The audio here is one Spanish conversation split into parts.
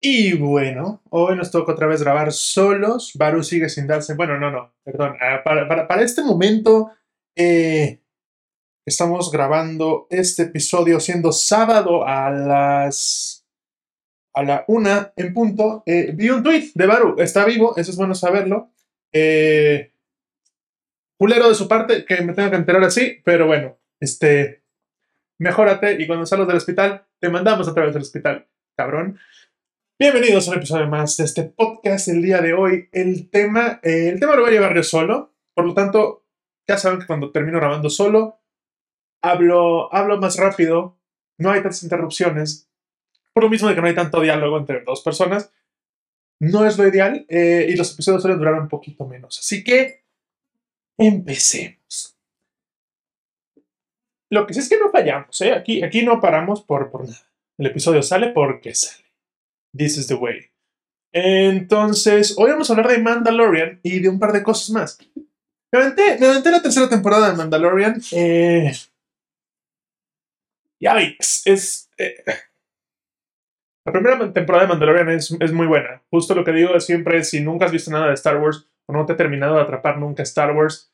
Y bueno, hoy nos toca otra vez grabar solos. Baru sigue sin darse. Bueno, no, no, perdón. Ah, para, para- para este momento, eh, estamos grabando este episodio siendo sábado a las. a la una en punto. Eh, vi un tweet de Baru. Está vivo, eso es bueno saberlo. Eh, culero de su parte que me tenga que enterar así, pero bueno, este. Mejórate y cuando salgas del hospital, te mandamos otra vez al hospital, cabrón. Bienvenidos a un episodio más de este podcast. El día de hoy, el tema, eh, el tema lo voy a llevar yo solo. Por lo tanto, ya saben que cuando termino grabando solo, hablo, hablo más rápido, no hay tantas interrupciones. Por lo mismo de que no hay tanto diálogo entre dos personas, no es lo ideal eh, y los episodios suelen durar un poquito menos. Así que, empecemos. Lo que sí es que no fallamos, ¿eh? Aquí, aquí no paramos por, por nada. El episodio sale porque sale. This is the way. Entonces, hoy vamos a hablar de Mandalorian y de un par de cosas más. Me aventé, me aventé la tercera temporada de Mandalorian. Eh, yikes, es... eh, la primera temporada de Mandalorian es, es muy buena. Justo lo que digo siempre, si nunca has visto nada de Star Wars o no te ha terminado de atrapar nunca Star Wars,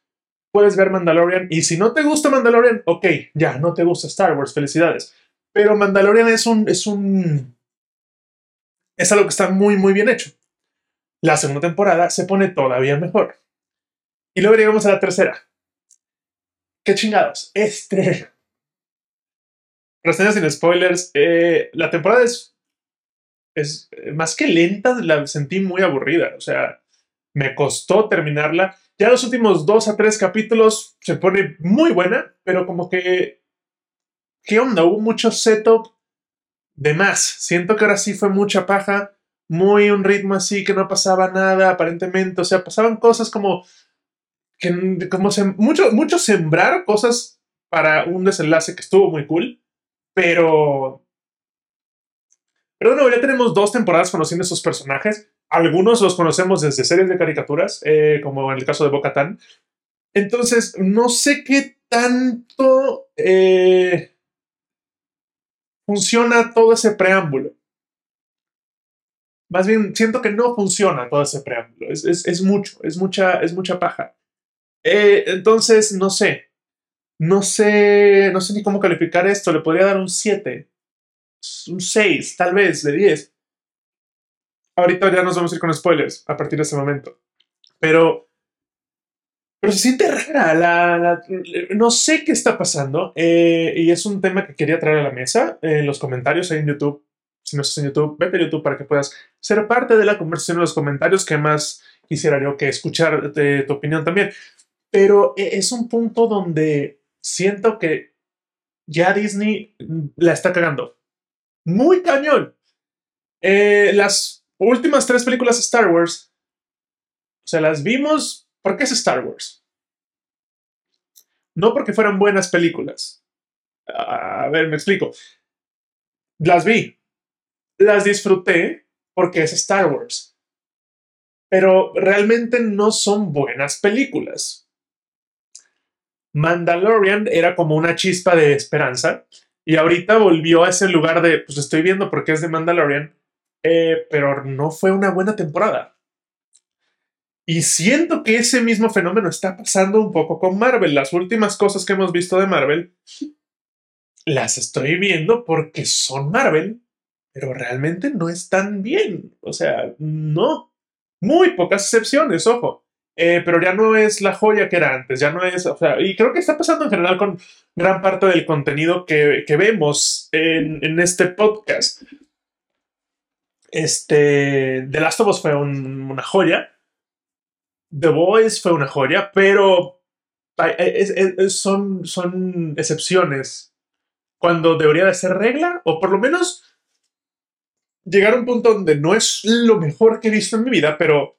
puedes ver Mandalorian. Y si no te gusta Mandalorian, ok, ya, no te gusta Star Wars, felicidades. Pero Mandalorian es un... Es un es algo que está muy, muy bien hecho. La segunda temporada se pone todavía mejor. Y luego llegamos a la tercera. ¿Qué chingados? Este. Reseñas sin spoilers. eh, la temporada es. Es eh, más que lenta, la sentí muy aburrida. O sea, me costó terminarla. Ya los últimos dos a tres capítulos se pone muy buena, pero como que. ¿Qué onda? Hubo mucho setup de más. Siento que ahora sí fue mucha paja, muy un ritmo así que no pasaba nada aparentemente, o sea, pasaban cosas como que como mucho mucho sembrar cosas para un desenlace que estuvo muy cool, pero pero bueno, ya tenemos dos temporadas conociendo esos personajes. Algunos los conocemos desde series de caricaturas, eh, como en el caso de Bo-Katan. Entonces, no sé qué tanto eh, funciona todo ese preámbulo. Más bien, siento que no funciona todo ese preámbulo. Es, es, es mucho, es mucha, es mucha paja. Eh, entonces, no sé. No sé, no sé ni cómo calificar esto. Le podría dar un 7, un 6, tal vez, de 10. Ahorita ya nos vamos a ir con spoilers a partir de ese momento. Pero, pero se siente rara. La, no sé qué está pasando. eh, y es un tema que quería traer a la mesa. En los comentarios ahí en YouTube. Si no estás en YouTube, vete a YouTube para que puedas ser parte de la conversación en los comentarios. Que más quisiera yo que escuchar eh, tu opinión también. Pero eh, es un punto donde siento que ya Disney la está cagando. Muy cañón. Eh, las últimas tres películas de Star Wars, o sea, las vimos porque es Star Wars. No porque fueran buenas películas. A ver, me explico. Las vi. Las disfruté porque es Star Wars. Pero realmente no son buenas películas. Mandalorian era como una chispa de esperanza y ahorita volvió a ese lugar de, pues estoy viendo porque es de Mandalorian, eh, pero no fue una buena temporada. Y siento que ese mismo fenómeno está pasando un poco con Marvel. Las últimas cosas que hemos visto de Marvel las estoy viendo porque son Marvel, pero realmente no están bien. O sea, no. Muy pocas excepciones, ojo. Eh, pero ya no es la joya que era antes, ya no es, o sea, y creo que está pasando en general con gran parte del contenido que, que vemos en, en este podcast. Este, The Last of Us fue un- una joya, The Boys fue una joya, pero es- es- son, son excepciones cuando debería de ser regla, o por lo menos llegar a un punto donde no es lo mejor que he visto en mi vida, pero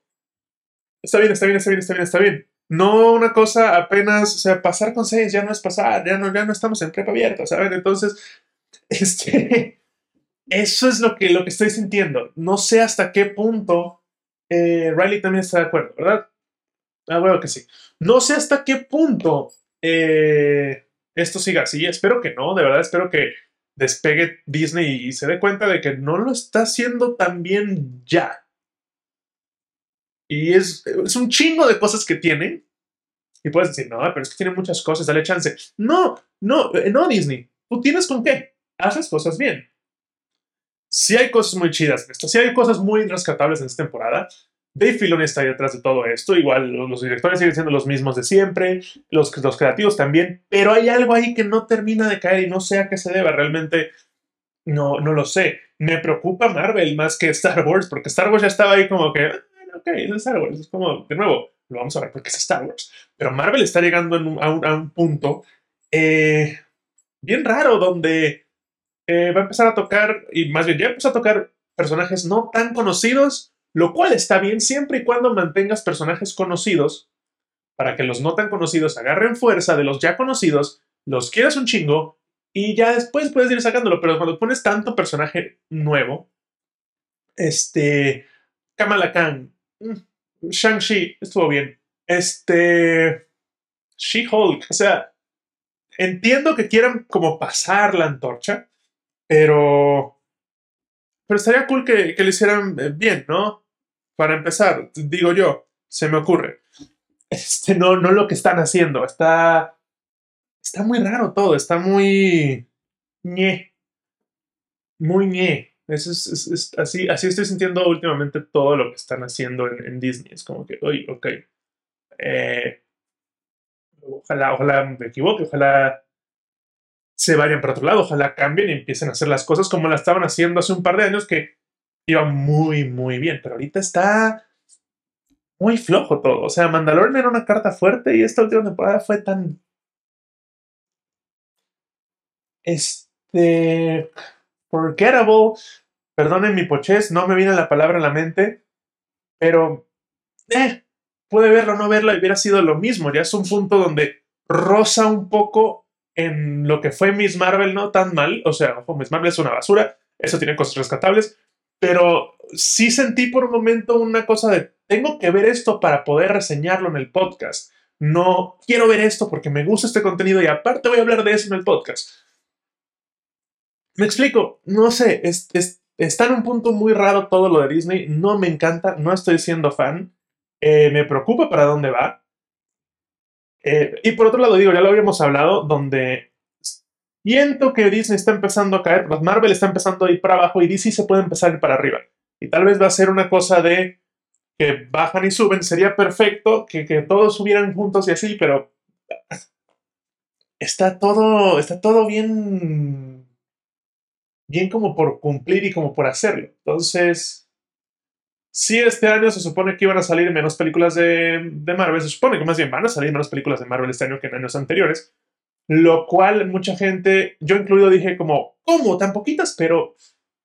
está bien, está bien, está bien, está bien, está bien. No una cosa apenas, o sea, pasar con seis ya no es pasar, ya no, ya no estamos en prepa abierta, ¿saben? Entonces, este, eso es lo que, lo que estoy sintiendo. No sé hasta qué punto eh, Riley también está de acuerdo, ¿verdad? Ah, bueno que sí. No sé hasta qué punto eh, esto siga así. Espero que no, de verdad, espero que despegue Disney y se dé cuenta de que no lo está haciendo tan bien ya. Y es, es un chingo de cosas que tiene. Y puedes decir, no, pero es que tiene muchas cosas, dale chance. No, no, eh, no, Disney. Tú tienes con qué. Haces cosas bien. Si hay cosas muy chidas en esto, si hay cosas muy rescatables en esta temporada. Dave Filoni está detrás de todo esto. Igual los directores siguen siendo los mismos de siempre, los, los creativos también, pero hay algo ahí que no termina de caer y no sé a qué se deba. Realmente no, no lo sé. Me preocupa Marvel más que Star Wars, porque Star Wars ya estaba ahí como que, ah, ok, es Star Wars. Es como, de nuevo, lo vamos a ver porque es Star Wars. Pero Marvel está llegando a, un, punto eh, bien raro donde eh, va a empezar a tocar, y más bien ya empezó a tocar personajes no tan conocidos lo cual está bien siempre y cuando mantengas personajes conocidos para que los no tan conocidos agarren fuerza de los ya conocidos, los quieras un chingo y ya después puedes ir sacándolo. Pero cuando pones tanto personaje nuevo, este, Kamala Khan, mm, Shang-Chi, estuvo bien. Este, She-Hulk, o sea, entiendo que quieran como pasar la antorcha, pero, pero estaría cool que, que lo hicieran eh, bien, ¿no? Para empezar, digo yo, se me ocurre. Este, no, no lo que están haciendo. Está. Está muy raro todo. Está muy. ñe. Muy ñe. Es, así, así estoy sintiendo últimamente todo lo que están haciendo en, Disney. Es como que, oye, ok. Eh, ojalá, ojalá me equivoque, ojalá se vayan para otro lado, ojalá cambien y empiecen a hacer las cosas como las estaban haciendo hace un par de años que iba muy, muy bien, pero ahorita está muy flojo todo. O sea, Mandalorian era una carta fuerte y esta última temporada fue tan... Este... Forgettable. Perdonen mi pochez, no me viene la palabra en la mente, pero... Eh, puede verlo o no verlo y hubiera sido lo mismo. Ya es un punto donde rosa un poco en lo que fue Miss Marvel, no tan mal. O sea, ojo, Miss Marvel es una basura, eso tiene cosas rescatables, pero sí sentí por un momento una cosa de, tengo que ver esto para poder reseñarlo en el podcast. No quiero ver esto porque me gusta este contenido y aparte voy a hablar de eso en el podcast. Me explico, no sé, está en un punto muy raro todo lo de Disney, no me encanta, no estoy siendo fan, eh, me preocupa para dónde va. Eh, y por otro lado, digo, ya lo habíamos hablado, donde Siento que Disney está empezando a caer, pues Marvel está empezando a ir para abajo y DC se puede empezar a ir para arriba. Y tal vez va a ser una cosa de que bajan y suben. Sería perfecto que, todos subieran juntos y así, pero está todo, está todo bien, bien como por cumplir y como por hacerlo. Entonces, si este año se supone que iban a salir menos películas de, de Marvel, se supone que más bien van a salir menos películas de Marvel este año que en años anteriores. Lo cual mucha gente, yo incluido, dije como, ¿cómo? Tan poquitas, pero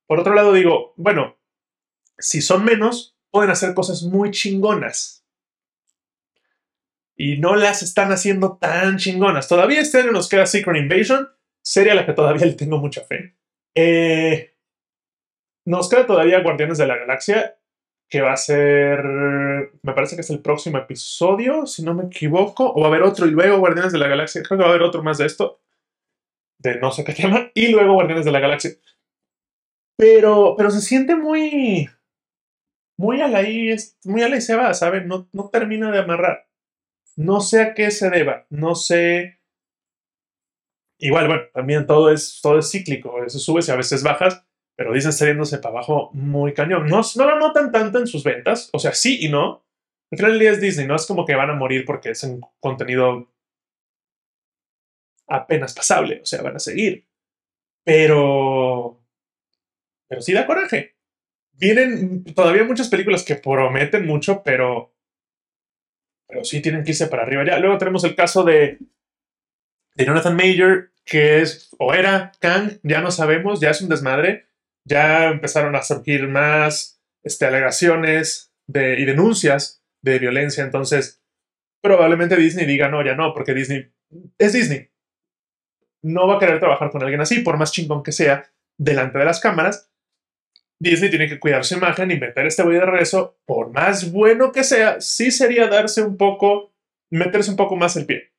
por otro lado digo, bueno, si son menos, pueden hacer cosas muy chingonas. Y no las están haciendo tan chingonas. Todavía este año nos queda Secret Invasion, serie a la que todavía le tengo mucha fe. Eh, nos queda todavía Guardianes de la Galaxia que va a ser, me parece que es el próximo episodio, si no me equivoco, o va a haber otro y luego Guardianes de la Galaxia, creo que va a haber otro más de esto, de no sé qué tema, y luego Guardianes de la Galaxia. Pero, pero se siente muy, muy a la y, muy a la se va, ¿saben? No, no termina de amarrar. No sé a qué se deba, no sé. Igual, bueno, también todo es, todo es cíclico, a veces subes y a veces bajas, pero dicen saliéndose para abajo muy cañón. No, no lo notan tanto en sus ventas, o sea, sí y no. Al final es Disney, no es como que van a morir porque es un contenido apenas pasable, o sea, van a seguir. Pero. Pero sí da coraje. Vienen todavía muchas películas que prometen mucho, pero. Pero sí tienen que irse para arriba ya. Luego tenemos el caso de. De Jonathan Major, que es. O era Kang, ya no sabemos, ya es un desmadre ya empezaron a surgir más este, alegaciones de, y denuncias de violencia. Entonces, probablemente Disney diga no, ya no, porque Disney es Disney. No va a querer trabajar con alguien así, por más chingón que sea, delante de las cámaras. Disney tiene que cuidar su imagen meter este güey de regreso, por más bueno que sea, sí sería darse un poco, meterse un poco más el pie.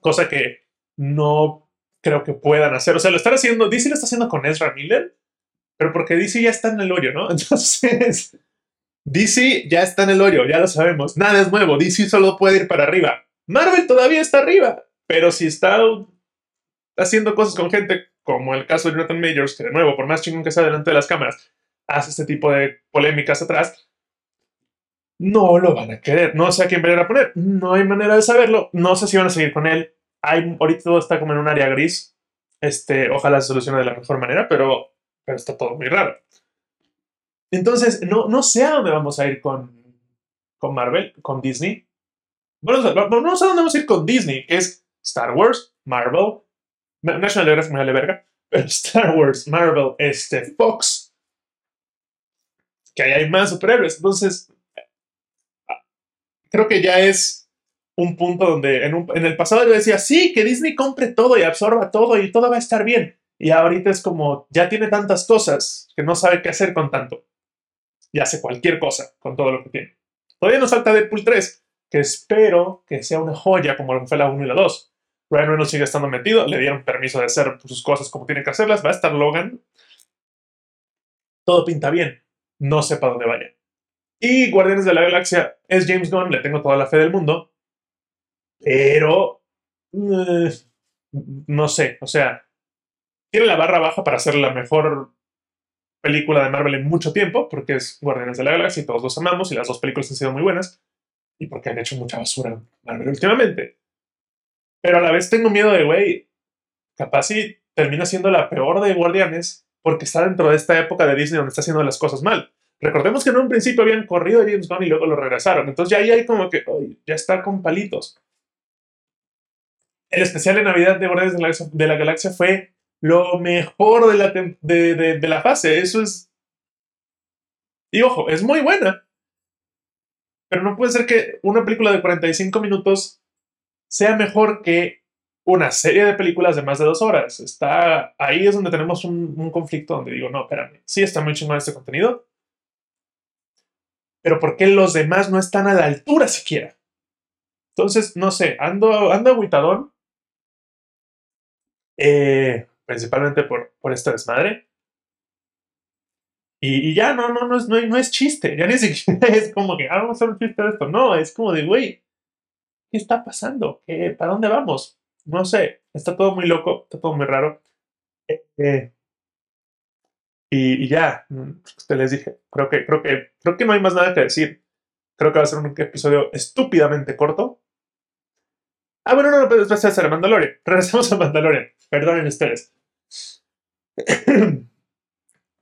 Cosa que no creo que puedan hacer. O sea, lo están haciendo, DC lo está haciendo con Ezra Miller, pero porque DC ya está en el hoyo, ¿no? Entonces, DC ya está en el hoyo, ya lo sabemos. Nada es nuevo, DC solo puede ir para arriba. Marvel todavía está arriba, pero si está haciendo cosas con gente como el caso de Jonathan Majors, que de nuevo, por más chingón que sea delante de las cámaras, hace este tipo de polémicas atrás, no lo van a querer. No sé a quién van a poner. No hay manera de saberlo. No sé si van a seguir con él. Hay, ahorita todo está como en un área gris. Este, ojalá se solucione de la mejor manera, pero, pero está todo muy raro. Entonces, no, no sé a dónde vamos a ir con, con Marvel, con Disney. Bueno, no sé a dónde vamos a ir con Disney, que es Star Wars, Marvel, National Geographic me vale verga, pero Star Wars, Marvel, este, Fox, que ahí hay más superhéroes. Entonces, creo que ya es un punto donde en, en, el pasado yo decía, sí, que Disney compre todo y absorba todo y todo va a estar bien. Y ahorita es como, ya tiene tantas cosas que no sabe qué hacer con tanto. Y hace cualquier cosa con todo lo que tiene. Todavía nos falta Deadpool 3, que espero que sea una joya como lo que fue la 1 y la 2. Ryan Reynolds sigue estando metido, le dieron permiso de hacer sus cosas como tiene que hacerlas, va a estar Logan. Todo pinta bien, no sé para dónde vaya. Y Guardianes de la Galaxia es James Gunn, le tengo toda la fe del mundo, pero eh, no sé, o sea, tiene la barra baja para ser la mejor película de Marvel en mucho tiempo, porque es Guardianes de la Galaxia y todos los amamos y las dos películas han sido muy buenas, y porque han hecho mucha basura Marvel últimamente. Pero a la vez tengo miedo de, güey, capaz si termina siendo la peor de Guardianes porque está dentro de esta época de Disney donde está haciendo las cosas mal. Recordemos que en un principio habían corrido a James Gunn y luego lo regresaron. Entonces ya ahí hay como que, ya está con palitos. El especial de Navidad de Guardianes de la, Galaxia fue lo mejor de la, de, la fase. Eso es... Y ojo, es muy buena. Pero no puede ser que una película de 45 minutos sea mejor que una serie de películas de más de dos horas. Está, ahí es donde tenemos un, conflicto donde digo, no, espérame, sí está muy chingón este contenido, pero ¿por qué los demás no están a la altura siquiera? Entonces, no sé, ando, ando aguitadón, eh, principalmente por, por esta desmadre. Y, ya, no, no, no es, no, no es chiste, ya ni siquiera es como que, ah, vamos a hacer un chiste de esto. No, es como de, güey, ¿qué está pasando? ¿Qué, ¿Para dónde vamos? No sé, está todo muy loco, está todo muy raro. Eh, eh, y, ya, mm, te les dije, creo que, creo, que, creo que no hay más nada que decir. Creo que va a ser un episodio estúpidamente corto. Ah, bueno, no, no, pero después a Mandalorian. Regresamos a Mandalorian. Perdonen ustedes.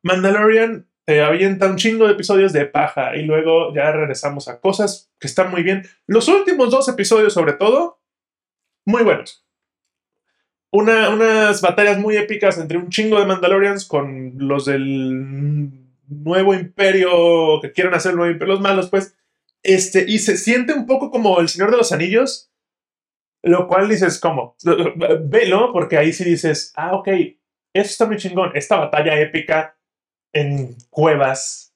Mandalorian te avienta un chingo de episodios de paja y luego ya regresamos a cosas que están muy bien. Los últimos dos episodios, sobre todo, muy buenos. unas batallas muy épicas entre un chingo de Mandalorians con los del nuevo imperio que quieren hacer el nuevo imperio, los malos, pues. Este, y se siente un poco como el Señor de los Anillos, lo cual dices, ¿cómo? Velo, porque ahí sí dices, ah, ok, eso está muy chingón. Esta batalla épica en cuevas,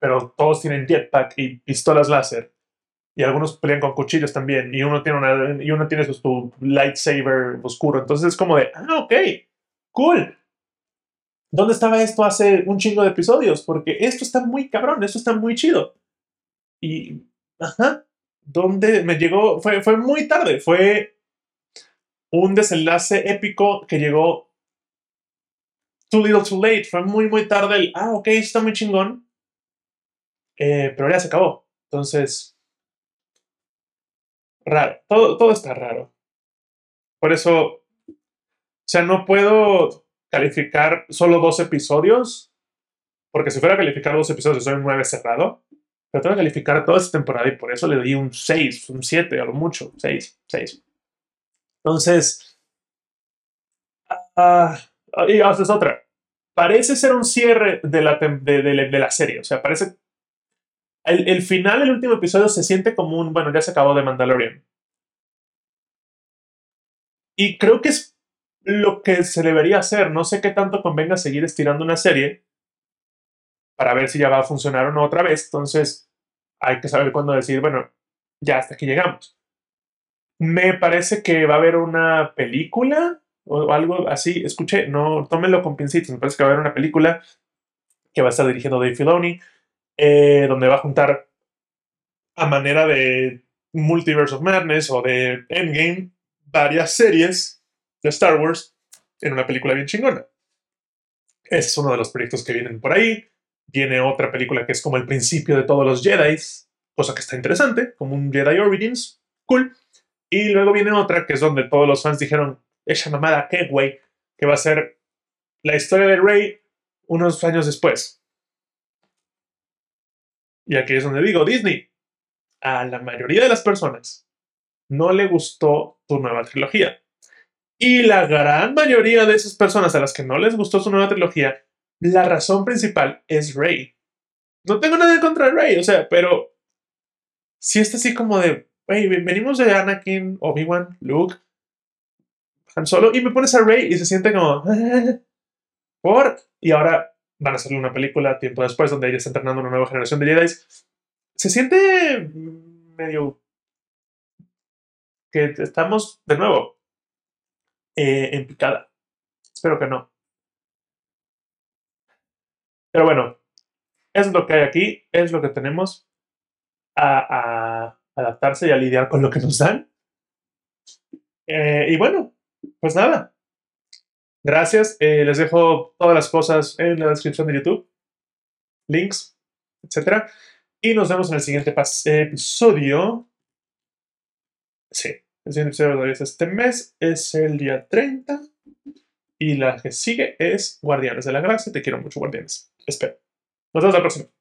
pero todos tienen jetpack y pistolas láser. Y algunos pelean con cuchillos también. Y uno tiene, una, y uno tiene su, lightsaber oscuro. Entonces es como de, ah, ok, cool. ¿Dónde estaba esto hace un chingo de episodios? Porque esto está muy cabrón, esto está muy chido. Y, ajá, ¿dónde me llegó? Fue, fue muy tarde, fue un desenlace épico que llegó Too Little Too Late. Fue muy, muy tarde el, ah, ok, está muy chingón. Eh, pero ya se acabó. Entonces, raro. Todo, todo está raro. Por eso, o sea, no puedo calificar solo dos episodios. Porque si fuera a calificar dos episodios, soy un 9 cerrado. Tengo que calificar toda esta temporada y por eso le di un 6, un 7, a lo mucho. 6, 6. Entonces, ah, y haces otra. Parece ser un cierre de la, de, la serie. O sea, parece. El, el, final, el último episodio, se siente como un. Bueno, ya se acabó de Mandalorian. Y creo que es lo que se debería hacer. No sé qué tanto convenga seguir estirando una serie para ver si ya va a funcionar o no otra vez. Entonces, hay que saber cuándo decir, bueno, ya hasta aquí llegamos. Me parece que va a haber una película o algo así. Escuché, no, tómenlo con pincitos. Me parece que va a haber una película que va a estar dirigiendo Dave Filoni, eh, donde va a juntar a manera de Multiverse of Madness o de Endgame varias series de Star Wars en una película bien chingona. Es uno de los proyectos que vienen por ahí. Viene otra película que es como el principio de todos los Jedi, cosa que está interesante, como un Jedi Origins, cool. Y luego viene otra que es donde todos los fans dijeron, esa mamada, qué güey, que va a ser la historia de Rey unos años después. Y aquí es donde digo, Disney, a la mayoría de las personas no le gustó tu nueva trilogía. Y la gran mayoría de esas personas a las que no les gustó su nueva trilogía, la razón principal es Rey. No tengo nada contra Rey, o sea, pero si está así como de, hey, venimos de Anakin, Obi-Wan, Luke, Han Solo, y me pones a Rey y se siente como, por, y ahora van a hacer una película tiempo después donde ella está entrenando una nueva generación de Jedi. Se siente medio que estamos de nuevo eh, en picada. Espero que no. Pero bueno, es lo que hay aquí, es lo que tenemos a, adaptarse y a lidiar con lo que nos dan. Eh, y bueno, pues nada. Gracias. Eh, les dejo todas las cosas en la descripción de YouTube. Links, etc. Y nos vemos en el siguiente episodio. Sí, el siguiente episodio es este mes. Es el día 30. Y la que sigue es Guardianes de la Galaxia. Te quiero mucho, Guardianes. Espero. Nos vemos la próxima.